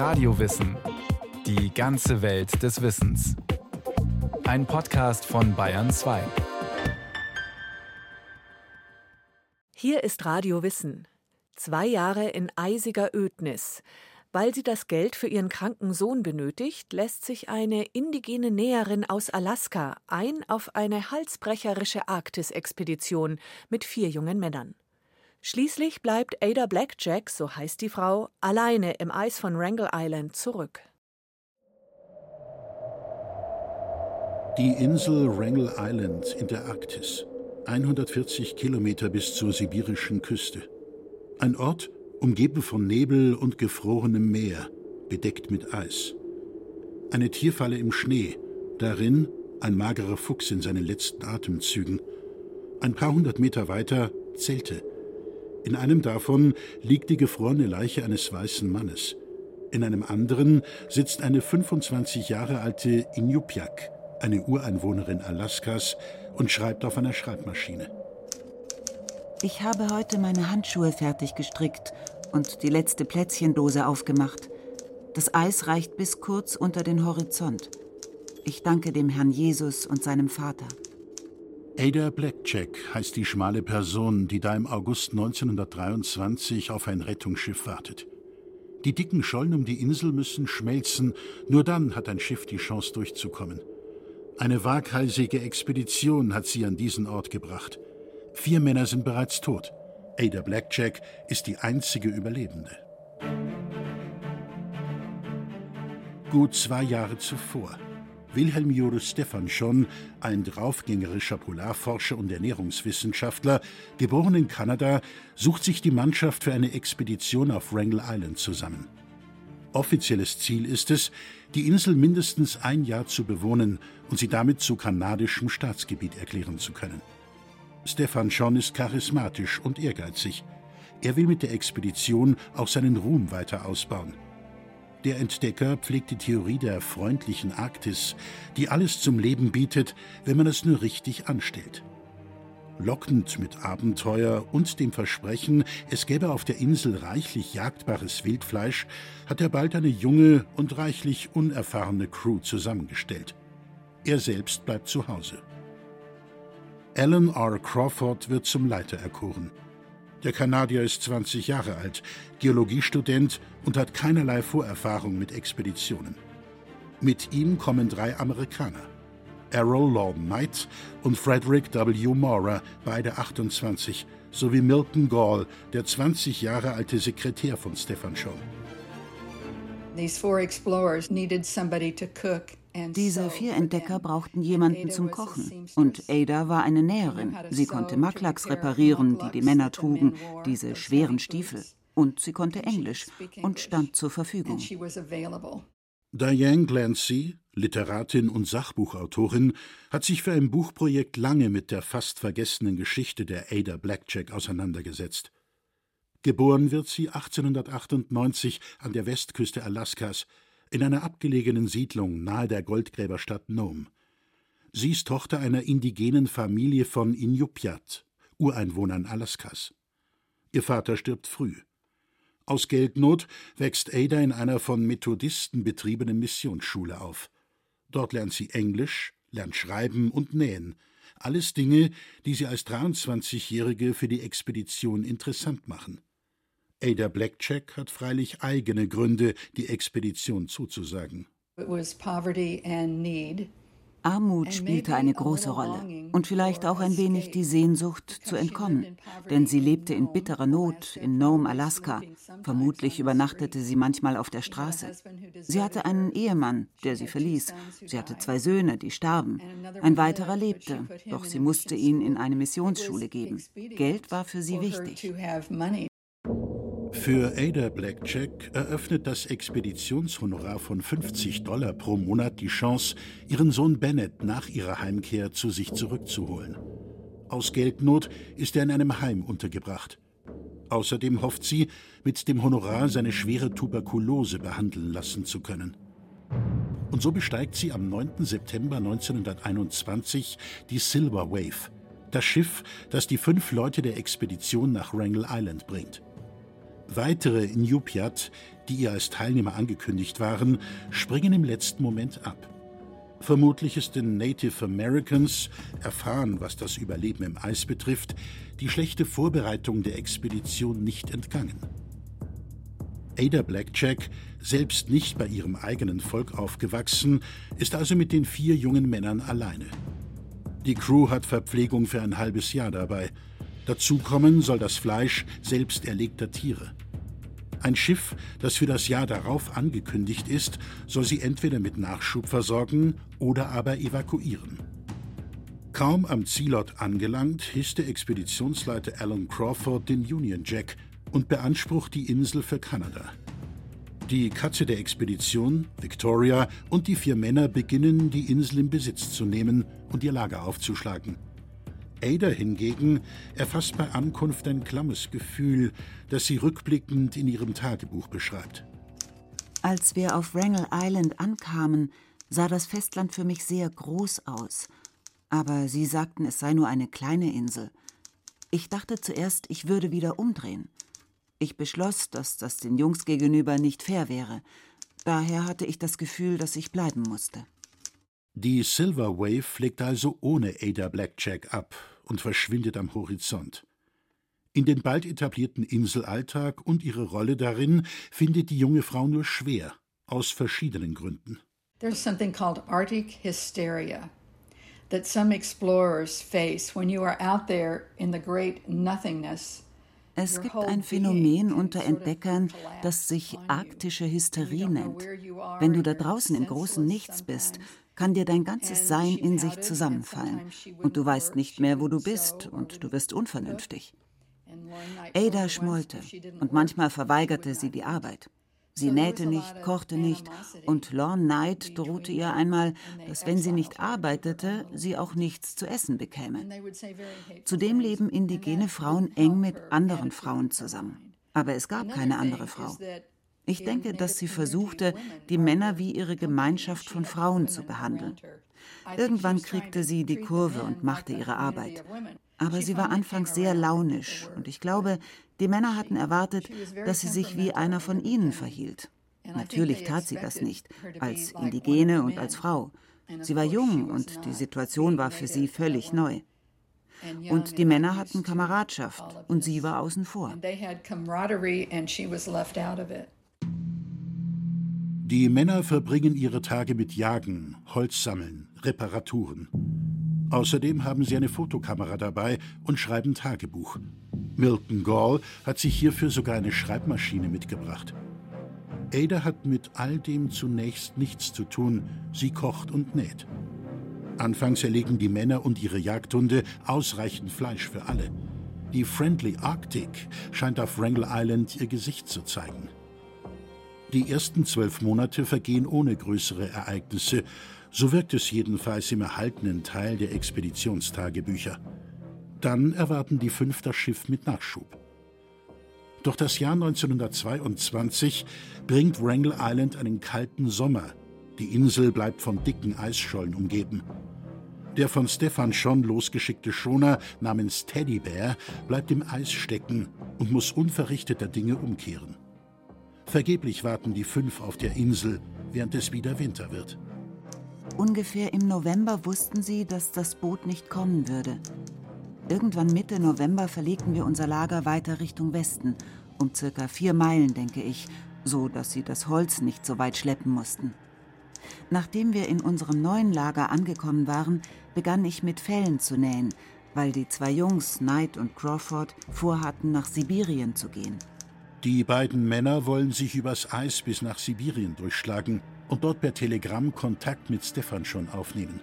Radiowissen. Die ganze Welt des Wissens. Ein Podcast von Bayern 2. Hier ist Radio Wissen. Zwei Jahre in eisiger Ödnis. Weil sie das Geld für ihren kranken Sohn benötigt, lässt sich eine indigene Näherin aus Alaska ein auf eine halsbrecherische Arktis-Expedition mit vier jungen Männern. Schließlich bleibt Ada Blackjack, so heißt die Frau, alleine im Eis von Wrangell Island zurück. Die Insel Wrangell Island in der Arktis. 140 Kilometer bis zur sibirischen Küste. Ein Ort, umgeben von Nebel und gefrorenem Meer, bedeckt mit Eis. Eine Tierfalle im Schnee, darin ein magerer Fuchs in seinen letzten Atemzügen. Ein paar hundert Meter weiter Zelte, in einem davon liegt die gefrorene Leiche eines weißen Mannes. In einem anderen sitzt eine 25 Jahre alte Inupiaq, eine Ureinwohnerin Alaskas, und schreibt auf einer Schreibmaschine. Ich habe heute meine Handschuhe fertig gestrickt und die letzte Plätzchendose aufgemacht. Das Eis reicht bis kurz unter den Horizont. Ich danke dem Herrn Jesus und seinem Vater. Ada Blackjack heißt die schmale Person, die da im August 1923 auf ein Rettungsschiff wartet. Die dicken Schollen um die Insel müssen schmelzen, nur dann hat ein Schiff die Chance durchzukommen. Eine waghalsige Expedition hat sie an diesen Ort gebracht. Vier Männer sind bereits tot. Ada Blackjack ist die einzige Überlebende. Gut zwei Jahre zuvor Wilhelm Joris Stephanson, ein draufgängerischer Polarforscher und Ernährungswissenschaftler, geboren in Kanada, sucht sich die Mannschaft für eine Expedition auf Wrangell Island zusammen. Offizielles Ziel ist es, die Insel mindestens ein Jahr zu bewohnen und sie damit zu kanadischem Staatsgebiet erklären zu können. Stefan Schon ist charismatisch und ehrgeizig. Er will mit der Expedition auch seinen Ruhm weiter ausbauen. Der Entdecker pflegt die Theorie der freundlichen Arktis, die alles zum Leben bietet, wenn man es nur richtig anstellt. Lockend mit Abenteuer und dem Versprechen, es gäbe auf der Insel reichlich jagdbares Wildfleisch, hat er bald eine junge und reichlich unerfahrene Crew zusammengestellt. Er selbst bleibt zu Hause. Alan R. Crawford wird zum Leiter erkoren. Der Kanadier ist 20 Jahre alt, Geologiestudent und hat keinerlei Vorerfahrung mit Expeditionen. Mit ihm kommen drei Amerikaner. Errol Lawton Knight und Frederick W. Maurer, beide 28, sowie Milton Gall, der 20 Jahre alte Sekretär von Stefan cook diese vier Entdecker brauchten jemanden zum Kochen. Und Ada war eine Näherin. Sie konnte Maklaks reparieren, die die Männer trugen, diese schweren Stiefel. Und sie konnte Englisch und stand zur Verfügung. Diane Glancy, Literatin und Sachbuchautorin, hat sich für ein Buchprojekt lange mit der fast vergessenen Geschichte der Ada Blackjack auseinandergesetzt. Geboren wird sie 1898 an der Westküste Alaskas in einer abgelegenen Siedlung nahe der Goldgräberstadt Nome. Sie ist Tochter einer indigenen Familie von Inupiat, Ureinwohnern Alaskas. Ihr Vater stirbt früh. Aus Geldnot wächst Ada in einer von Methodisten betriebenen Missionsschule auf. Dort lernt sie Englisch, lernt Schreiben und Nähen, alles Dinge, die sie als 23-Jährige für die Expedition interessant machen. Ada Blackjack hat freilich eigene Gründe, die Expedition zuzusagen. Armut spielte eine große Rolle und vielleicht auch ein wenig die Sehnsucht zu entkommen, denn sie lebte in bitterer Not in Nome, Alaska. Vermutlich übernachtete sie manchmal auf der Straße. Sie hatte einen Ehemann, der sie verließ. Sie hatte zwei Söhne, die starben. Ein weiterer lebte, doch sie musste ihn in eine Missionsschule geben. Geld war für sie wichtig. Für Ada Blackjack eröffnet das Expeditionshonorar von 50 Dollar pro Monat die Chance, ihren Sohn Bennett nach ihrer Heimkehr zu sich zurückzuholen. Aus Geldnot ist er in einem Heim untergebracht. Außerdem hofft sie, mit dem Honorar seine schwere Tuberkulose behandeln lassen zu können. Und so besteigt sie am 9. September 1921 die Silver Wave, das Schiff, das die fünf Leute der Expedition nach Wrangell Island bringt. Weitere Inupiat, die ihr als Teilnehmer angekündigt waren, springen im letzten Moment ab. Vermutlich ist den Native Americans, erfahren, was das Überleben im Eis betrifft, die schlechte Vorbereitung der Expedition nicht entgangen. Ada Blackjack, selbst nicht bei ihrem eigenen Volk aufgewachsen, ist also mit den vier jungen Männern alleine. Die Crew hat Verpflegung für ein halbes Jahr dabei. Dazu kommen soll das Fleisch selbst erlegter Tiere. Ein Schiff, das für das Jahr darauf angekündigt ist, soll sie entweder mit Nachschub versorgen oder aber evakuieren. Kaum am Zielort angelangt, hisst der Expeditionsleiter Alan Crawford den Union Jack und beansprucht die Insel für Kanada. Die Katze der Expedition, Victoria, und die vier Männer beginnen, die Insel in Besitz zu nehmen und ihr Lager aufzuschlagen. Ada hingegen erfasst bei Ankunft ein klammes Gefühl, das sie rückblickend in ihrem Tagebuch beschreibt. Als wir auf Wrangell Island ankamen, sah das Festland für mich sehr groß aus. Aber Sie sagten, es sei nur eine kleine Insel. Ich dachte zuerst, ich würde wieder umdrehen. Ich beschloss, dass das den Jungs gegenüber nicht fair wäre. Daher hatte ich das Gefühl, dass ich bleiben musste. Die Silver Wave fliegt also ohne Ada Blackjack ab und verschwindet am Horizont. In den bald etablierten Inselalltag und ihre Rolle darin findet die junge Frau nur schwer, aus verschiedenen Gründen. There's something called Arctic hysteria that some explorers face when you are out there in the great nothingness. Es gibt ein Phänomen unter Entdeckern, das sich arktische Hysterie nennt. Wenn du da draußen im großen Nichts bist, kann dir dein ganzes Sein in sich zusammenfallen und du weißt nicht mehr, wo du bist und du wirst unvernünftig. Ada schmollte und manchmal verweigerte sie die Arbeit. Sie nähte nicht, kochte nicht und Lorne Knight drohte ihr einmal, dass wenn sie nicht arbeitete, sie auch nichts zu essen bekäme. Zudem leben indigene Frauen eng mit anderen Frauen zusammen. Aber es gab keine andere Frau. Ich denke, dass sie versuchte, die Männer wie ihre Gemeinschaft von Frauen zu behandeln. Irgendwann kriegte sie die Kurve und machte ihre Arbeit. Aber sie war anfangs sehr launisch und ich glaube, die Männer hatten erwartet, dass sie sich wie einer von ihnen verhielt. Natürlich tat sie das nicht, als Indigene und als Frau. Sie war jung und die Situation war für sie völlig neu. Und die Männer hatten Kameradschaft und sie war außen vor. Die Männer verbringen ihre Tage mit Jagen, Holzsammeln, Reparaturen. Außerdem haben sie eine Fotokamera dabei und schreiben Tagebuch. Milton Gall hat sich hierfür sogar eine Schreibmaschine mitgebracht. Ada hat mit all dem zunächst nichts zu tun. Sie kocht und näht. Anfangs erlegen die Männer und ihre Jagdhunde ausreichend Fleisch für alle. Die Friendly Arctic scheint auf Wrangell Island ihr Gesicht zu zeigen. Die ersten zwölf Monate vergehen ohne größere Ereignisse. So wirkt es jedenfalls im erhaltenen Teil der Expeditionstagebücher. Dann erwarten die fünf das Schiff mit Nachschub. Doch das Jahr 1922 bringt Wrangell Island einen kalten Sommer. Die Insel bleibt von dicken Eisschollen umgeben. Der von Stefan schon losgeschickte Schoner namens Teddy Bear bleibt im Eis stecken und muss unverrichteter Dinge umkehren. Vergeblich warten die fünf auf der Insel, während es wieder Winter wird. Ungefähr im November wussten sie, dass das Boot nicht kommen würde. Irgendwann Mitte November verlegten wir unser Lager weiter Richtung Westen, um circa vier Meilen, denke ich, so dass sie das Holz nicht so weit schleppen mussten. Nachdem wir in unserem neuen Lager angekommen waren, begann ich mit Fellen zu nähen, weil die zwei Jungs, Knight und Crawford, vorhatten, nach Sibirien zu gehen. Die beiden Männer wollen sich übers Eis bis nach Sibirien durchschlagen und dort per Telegramm Kontakt mit Stefan schon aufnehmen.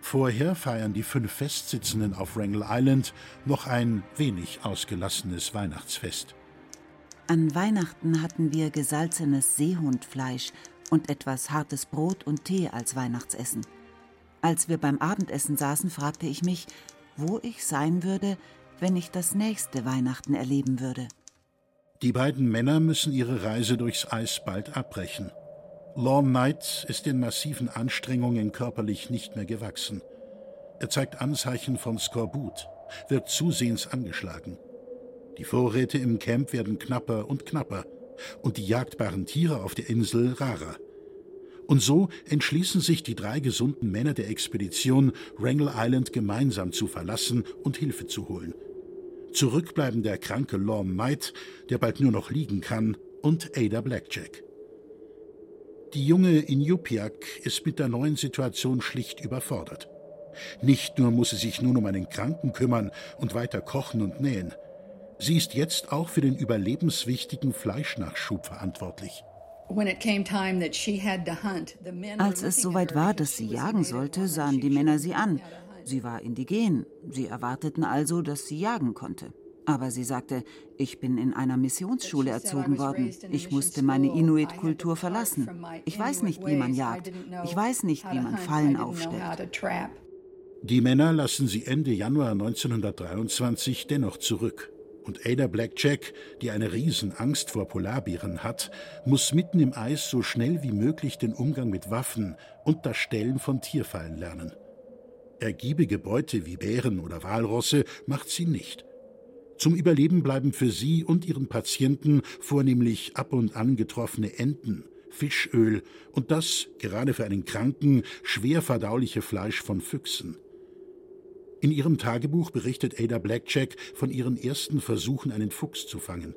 Vorher feiern die fünf Festsitzenden auf Wrangell Island noch ein wenig ausgelassenes Weihnachtsfest. An Weihnachten hatten wir gesalzenes Seehundfleisch und etwas hartes Brot und Tee als Weihnachtsessen. Als wir beim Abendessen saßen, fragte ich mich, wo ich sein würde, wenn ich das nächste Weihnachten erleben würde. Die beiden Männer müssen ihre Reise durchs Eis bald abbrechen. Lorne Knight ist den massiven Anstrengungen körperlich nicht mehr gewachsen. Er zeigt Anzeichen von Skorbut, wird zusehends angeschlagen. Die Vorräte im Camp werden knapper und knapper und die jagdbaren Tiere auf der Insel rarer. Und so entschließen sich die drei gesunden Männer der Expedition, Wrangel Island gemeinsam zu verlassen und Hilfe zu holen. Zurück bleiben der kranke Lorne Knight, der bald nur noch liegen kann, und Ada Blackjack. Die junge Inupiaq ist mit der neuen Situation schlicht überfordert. Nicht nur muss sie sich nun um einen Kranken kümmern und weiter kochen und nähen. Sie ist jetzt auch für den überlebenswichtigen Fleischnachschub verantwortlich. Als es soweit war, dass sie jagen sollte, sahen die Männer sie an. Sie war indigen. Sie erwarteten also, dass sie jagen konnte. Aber sie sagte, ich bin in einer Missionsschule erzogen worden. Ich musste meine Inuit-Kultur verlassen. Ich weiß nicht, wie man jagt. Ich weiß nicht, wie man Fallen aufstellt. Die Männer lassen sie Ende Januar 1923 dennoch zurück. Und Ada Blackjack, die eine Riesenangst vor Polarbären hat, muss mitten im Eis so schnell wie möglich den Umgang mit Waffen und das Stellen von Tierfallen lernen. Ergiebige Beute wie Bären oder Walrosse macht sie nicht. Zum Überleben bleiben für sie und ihren Patienten vornehmlich ab und an getroffene Enten, Fischöl und das, gerade für einen Kranken, schwer verdauliche Fleisch von Füchsen. In ihrem Tagebuch berichtet Ada Blackjack von ihren ersten Versuchen, einen Fuchs zu fangen.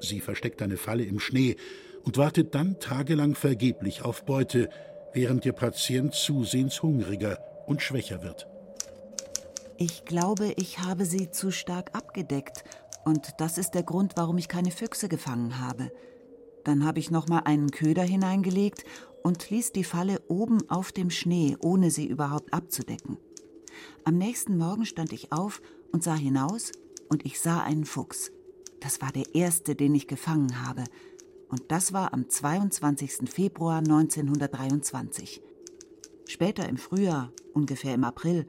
Sie versteckt eine Falle im Schnee und wartet dann tagelang vergeblich auf Beute, während ihr Patient zusehends hungriger und schwächer wird. Ich glaube, ich habe sie zu stark abgedeckt und das ist der Grund, warum ich keine Füchse gefangen habe. Dann habe ich noch mal einen Köder hineingelegt und ließ die Falle oben auf dem Schnee, ohne sie überhaupt abzudecken. Am nächsten Morgen stand ich auf und sah hinaus und ich sah einen Fuchs. Das war der erste, den ich gefangen habe. Und das war am 22. Februar 1923. Später im Frühjahr, ungefähr im April,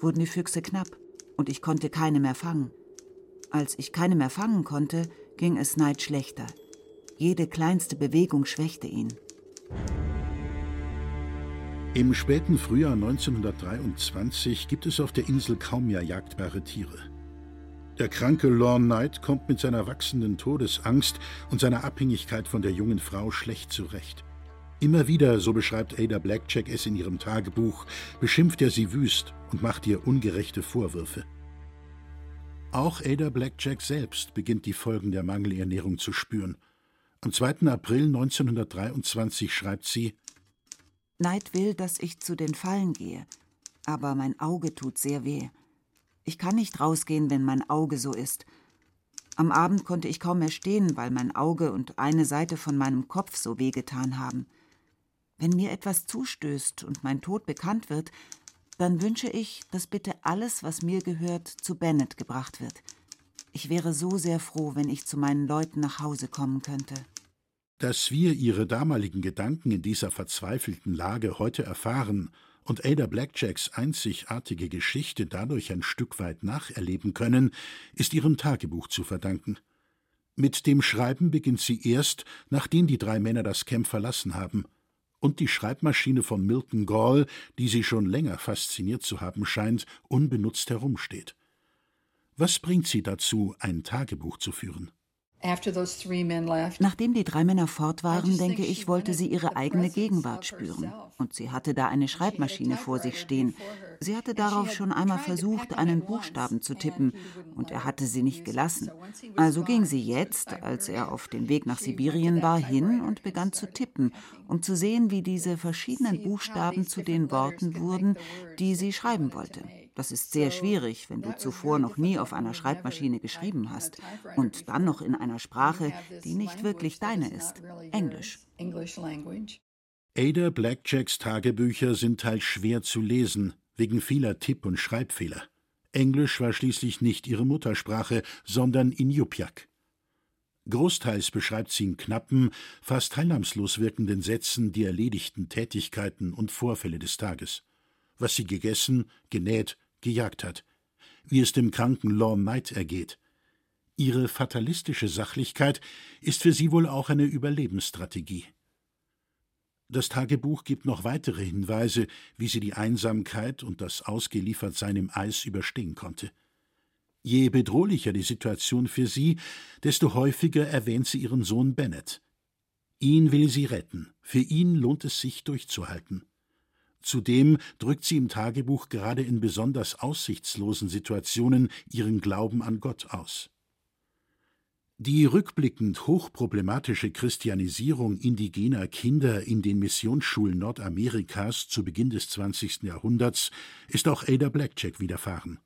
wurden die Füchse knapp und ich konnte keine mehr fangen. Als ich keine mehr fangen konnte, ging es Neid schlechter. Jede kleinste Bewegung schwächte ihn. Im späten Frühjahr 1923 gibt es auf der Insel kaum mehr jagdbare Tiere. Der kranke Lorne Knight kommt mit seiner wachsenden Todesangst und seiner Abhängigkeit von der jungen Frau schlecht zurecht. Immer wieder, so beschreibt Ada Blackjack es in ihrem Tagebuch, beschimpft er sie wüst und macht ihr ungerechte Vorwürfe. Auch Ada Blackjack selbst beginnt die Folgen der Mangelernährung zu spüren. Am 2. April 1923 schreibt sie Neid will, dass ich zu den Fallen gehe, aber mein Auge tut sehr weh. Ich kann nicht rausgehen, wenn mein Auge so ist. Am Abend konnte ich kaum mehr stehen, weil mein Auge und eine Seite von meinem Kopf so wehgetan haben. Wenn mir etwas zustößt und mein Tod bekannt wird, dann wünsche ich, dass bitte alles, was mir gehört, zu Bennett gebracht wird. Ich wäre so sehr froh, wenn ich zu meinen Leuten nach Hause kommen könnte. Dass wir ihre damaligen Gedanken in dieser verzweifelten Lage heute erfahren und Ada Blackjacks einzigartige Geschichte dadurch ein Stück weit nacherleben können, ist ihrem Tagebuch zu verdanken. Mit dem Schreiben beginnt sie erst, nachdem die drei Männer das Camp verlassen haben. Und die Schreibmaschine von Milton Gall, die sie schon länger fasziniert zu haben scheint, unbenutzt herumsteht. Was bringt sie dazu, ein Tagebuch zu führen? Nachdem die drei Männer fort waren, denke ich, wollte sie ihre eigene Gegenwart spüren. Und sie hatte da eine Schreibmaschine vor sich stehen. Sie hatte darauf schon einmal versucht, einen Buchstaben zu tippen, und er hatte sie nicht gelassen. Also ging sie jetzt, als er auf dem Weg nach Sibirien war, hin und begann zu tippen, um zu sehen, wie diese verschiedenen Buchstaben zu den Worten wurden, die sie schreiben wollte. Das ist sehr schwierig, wenn du zuvor noch nie auf einer Schreibmaschine geschrieben hast und dann noch in einer Sprache, die nicht wirklich deine ist, Englisch. Ada Blackjacks Tagebücher sind teils schwer zu lesen, wegen vieler Tipp- und Schreibfehler. Englisch war schließlich nicht ihre Muttersprache, sondern Inupiaq. Großteils beschreibt sie in knappen, fast teilnahmslos wirkenden Sätzen die erledigten Tätigkeiten und Vorfälle des Tages. Was sie gegessen, genäht, gejagt hat, wie es dem kranken Lorne Knight ergeht. Ihre fatalistische Sachlichkeit ist für sie wohl auch eine Überlebensstrategie. Das Tagebuch gibt noch weitere Hinweise, wie sie die Einsamkeit und das Ausgeliefertsein im Eis überstehen konnte. Je bedrohlicher die Situation für sie, desto häufiger erwähnt sie ihren Sohn Bennett. Ihn will sie retten, für ihn lohnt es sich durchzuhalten. Zudem drückt sie im Tagebuch gerade in besonders aussichtslosen Situationen ihren Glauben an Gott aus. Die rückblickend hochproblematische Christianisierung indigener Kinder in den Missionsschulen Nordamerikas zu Beginn des 20. Jahrhunderts ist auch Ada Blackjack widerfahren.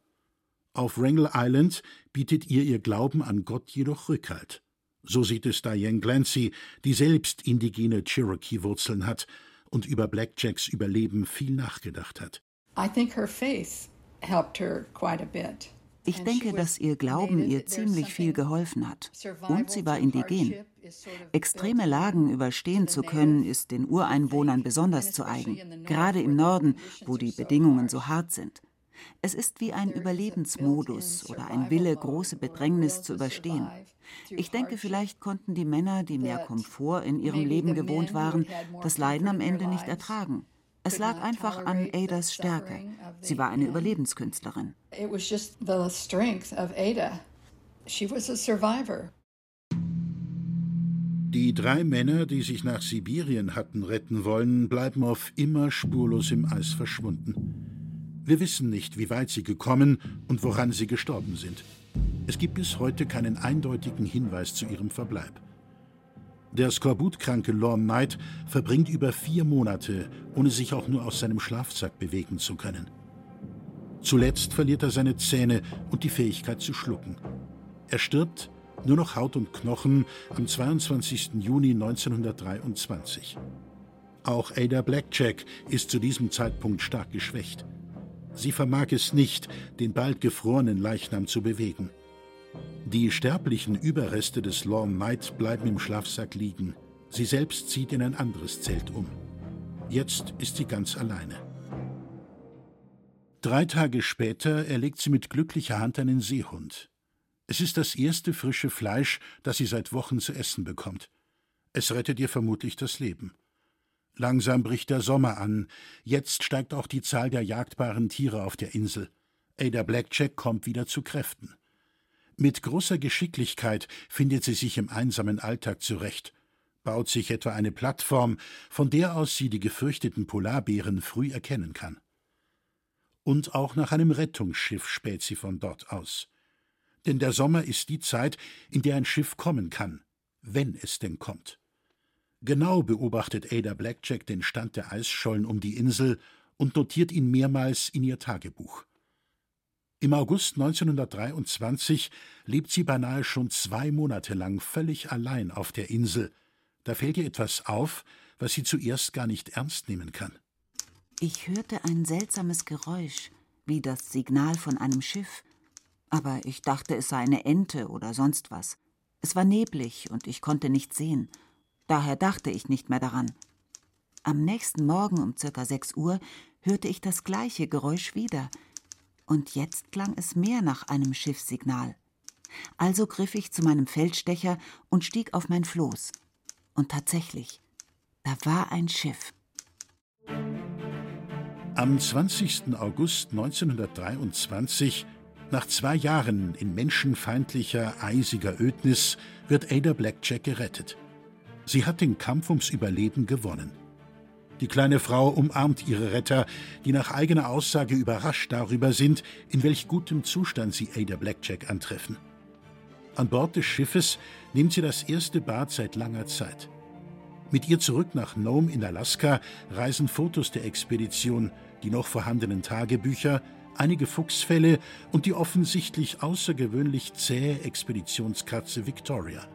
Auf Wrangel Island bietet ihr ihr Glauben an Gott jedoch Rückhalt. So sieht es Diane Glancy, die selbst indigene Cherokee-Wurzeln hat und über Blackjacks Überleben viel nachgedacht hat. I think her faith helped her quite a bit. Ich denke, dass ihr Glauben ihr ziemlich viel geholfen hat. Und sie war indigen. Extreme Lagen überstehen zu können, ist den Ureinwohnern besonders zu eigen, gerade im Norden, wo die Bedingungen so hart sind. Es ist wie ein Überlebensmodus oder ein Wille, große Bedrängnis zu überstehen. Ich denke, vielleicht konnten die Männer, die mehr Komfort in ihrem Leben gewohnt waren, das Leiden am Ende nicht ertragen. Es lag einfach an Adas Stärke. Sie war eine Überlebenskünstlerin. Die drei Männer, die sich nach Sibirien hatten retten wollen, bleiben auf immer spurlos im Eis verschwunden. Wir wissen nicht, wie weit sie gekommen und woran sie gestorben sind. Es gibt bis heute keinen eindeutigen Hinweis zu ihrem Verbleib. Der skorbutkranke Lorne Knight verbringt über vier Monate, ohne sich auch nur aus seinem Schlafsack bewegen zu können. Zuletzt verliert er seine Zähne und die Fähigkeit zu schlucken. Er stirbt, nur noch Haut und Knochen, am 22. Juni 1923. Auch Ada Blackjack ist zu diesem Zeitpunkt stark geschwächt. Sie vermag es nicht, den bald gefrorenen Leichnam zu bewegen. Die sterblichen Überreste des Lorne Knight bleiben im Schlafsack liegen. Sie selbst zieht in ein anderes Zelt um. Jetzt ist sie ganz alleine. Drei Tage später erlegt sie mit glücklicher Hand einen Seehund. Es ist das erste frische Fleisch, das sie seit Wochen zu essen bekommt. Es rettet ihr vermutlich das Leben. Langsam bricht der Sommer an. Jetzt steigt auch die Zahl der jagdbaren Tiere auf der Insel. Ada Blackjack kommt wieder zu Kräften. Mit großer Geschicklichkeit findet sie sich im einsamen Alltag zurecht, baut sich etwa eine Plattform, von der aus sie die gefürchteten Polarbären früh erkennen kann. Und auch nach einem Rettungsschiff späht sie von dort aus. Denn der Sommer ist die Zeit, in der ein Schiff kommen kann, wenn es denn kommt. Genau beobachtet Ada Blackjack den Stand der Eisschollen um die Insel und notiert ihn mehrmals in ihr Tagebuch. Im August 1923 lebt sie beinahe schon zwei Monate lang völlig allein auf der Insel. Da fällt ihr etwas auf, was sie zuerst gar nicht ernst nehmen kann. Ich hörte ein seltsames Geräusch, wie das Signal von einem Schiff. Aber ich dachte, es sei eine Ente oder sonst was. Es war neblig und ich konnte nichts sehen. Daher dachte ich nicht mehr daran. Am nächsten Morgen um circa sechs Uhr hörte ich das gleiche Geräusch wieder – und jetzt klang es mehr nach einem Schiffssignal. Also griff ich zu meinem Feldstecher und stieg auf mein Floß. Und tatsächlich, da war ein Schiff. Am 20. August 1923, nach zwei Jahren in menschenfeindlicher, eisiger Ödnis, wird Ada Blackjack gerettet. Sie hat den Kampf ums Überleben gewonnen. Die kleine Frau umarmt ihre Retter, die nach eigener Aussage überrascht darüber sind, in welch gutem Zustand sie Ada Blackjack antreffen. An Bord des Schiffes nimmt sie das erste Bad seit langer Zeit. Mit ihr zurück nach Nome in Alaska reisen Fotos der Expedition, die noch vorhandenen Tagebücher, einige Fuchsfälle und die offensichtlich außergewöhnlich zähe Expeditionskatze Victoria.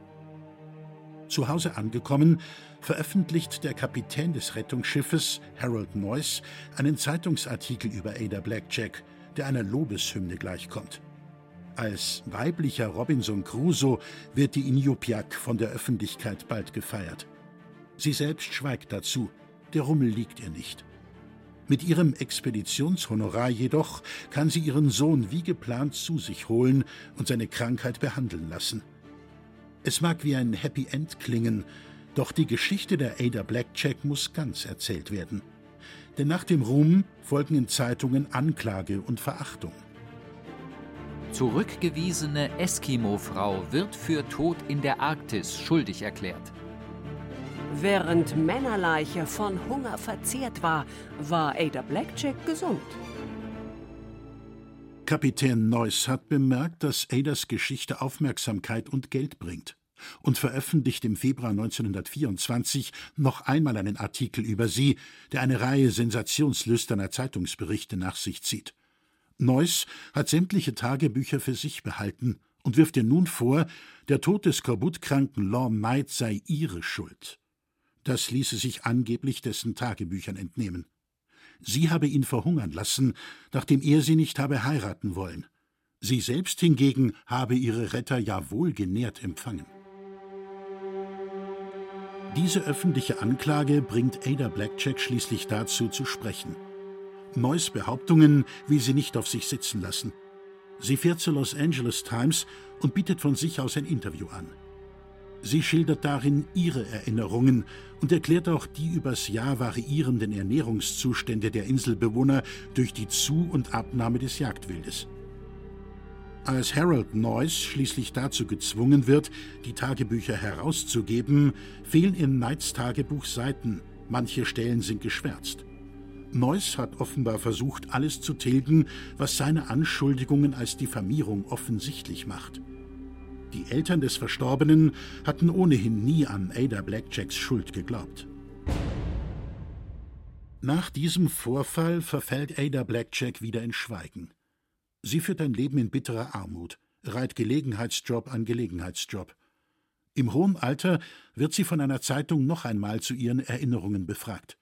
Zu Hause angekommen, veröffentlicht der Kapitän des Rettungsschiffes, Harold Noyce, einen Zeitungsartikel über Ada Blackjack, der einer Lobeshymne gleichkommt. Als weiblicher Robinson Crusoe wird die Inupiaq von der Öffentlichkeit bald gefeiert. Sie selbst schweigt dazu, der Rummel liegt ihr nicht. Mit ihrem Expeditionshonorar jedoch kann sie ihren Sohn wie geplant zu sich holen und seine Krankheit behandeln lassen. Es mag wie ein Happy End klingen, doch die Geschichte der Ada Blackjack muss ganz erzählt werden. Denn nach dem Ruhm folgen in Zeitungen Anklage und Verachtung. Zurückgewiesene Eskimo-Frau wird für Tod in der Arktis schuldig erklärt. Während Männerleiche von Hunger verzehrt war, war Ada Blackjack gesund. Kapitän Neuss hat bemerkt, dass Adas Geschichte Aufmerksamkeit und Geld bringt und veröffentlicht im Februar 1924 noch einmal einen Artikel über sie, der eine Reihe sensationslüsterner Zeitungsberichte nach sich zieht. Neuss hat sämtliche Tagebücher für sich behalten und wirft ihr nun vor, der Tod des korbutkranken Lorne Knight sei ihre Schuld. Das ließe sich angeblich dessen Tagebüchern entnehmen. Sie habe ihn verhungern lassen, nachdem er sie nicht habe heiraten wollen. Sie selbst hingegen habe ihre Retter ja wohl genährt empfangen. Diese öffentliche Anklage bringt Ada Blackjack schließlich dazu zu sprechen. Neues Behauptungen will sie nicht auf sich sitzen lassen. Sie fährt zur Los Angeles Times und bietet von sich aus ein Interview an. Sie schildert darin ihre Erinnerungen und erklärt auch die übers Jahr variierenden Ernährungszustände der Inselbewohner durch die Zu- und Abnahme des Jagdwildes. Als Harold Noyce schließlich dazu gezwungen wird, die Tagebücher herauszugeben, fehlen in Knights Tagebuch Seiten, manche Stellen sind geschwärzt. Noyce hat offenbar versucht, alles zu tilgen, was seine Anschuldigungen als Diffamierung offensichtlich macht. Die Eltern des Verstorbenen hatten ohnehin nie an Ada Blackjacks Schuld geglaubt. Nach diesem Vorfall verfällt Ada Blackjack wieder in Schweigen. Sie führt ein Leben in bitterer Armut, reiht Gelegenheitsjob an Gelegenheitsjob. Im hohen Alter wird sie von einer Zeitung noch einmal zu ihren Erinnerungen befragt.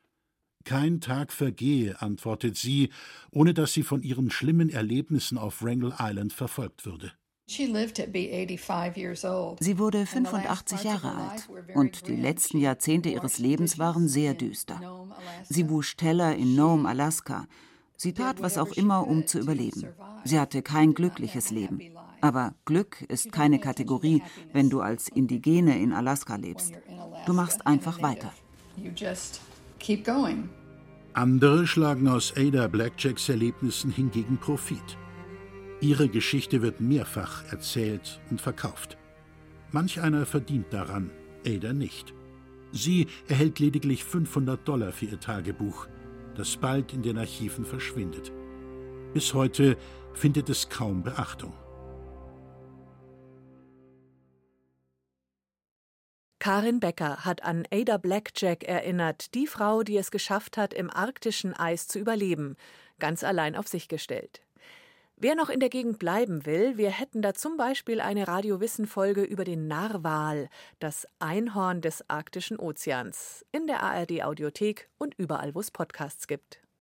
Kein Tag vergehe, antwortet sie, ohne dass sie von ihren schlimmen Erlebnissen auf Wrangel Island verfolgt würde. Sie wurde 85 Jahre alt und die letzten Jahrzehnte ihres Lebens waren sehr düster. Sie wusch Teller in Nome, Alaska. Sie tat was auch immer, um zu überleben. Sie hatte kein glückliches Leben. Aber Glück ist keine Kategorie, wenn du als Indigene in Alaska lebst. Du machst einfach weiter. Andere schlagen aus Ada Blackjacks Erlebnissen hingegen Profit. Ihre Geschichte wird mehrfach erzählt und verkauft. Manch einer verdient daran, Ada nicht. Sie erhält lediglich 500 Dollar für ihr Tagebuch, das bald in den Archiven verschwindet. Bis heute findet es kaum Beachtung. Karin Becker hat an Ada Blackjack erinnert, die Frau, die es geschafft hat, im arktischen Eis zu überleben, ganz allein auf sich gestellt. Wer noch in der Gegend bleiben will, wir hätten da zum Beispiel eine Radiowissen-Folge über den Narwal, das Einhorn des arktischen Ozeans, in der ARD-Audiothek und überall, wo es Podcasts gibt.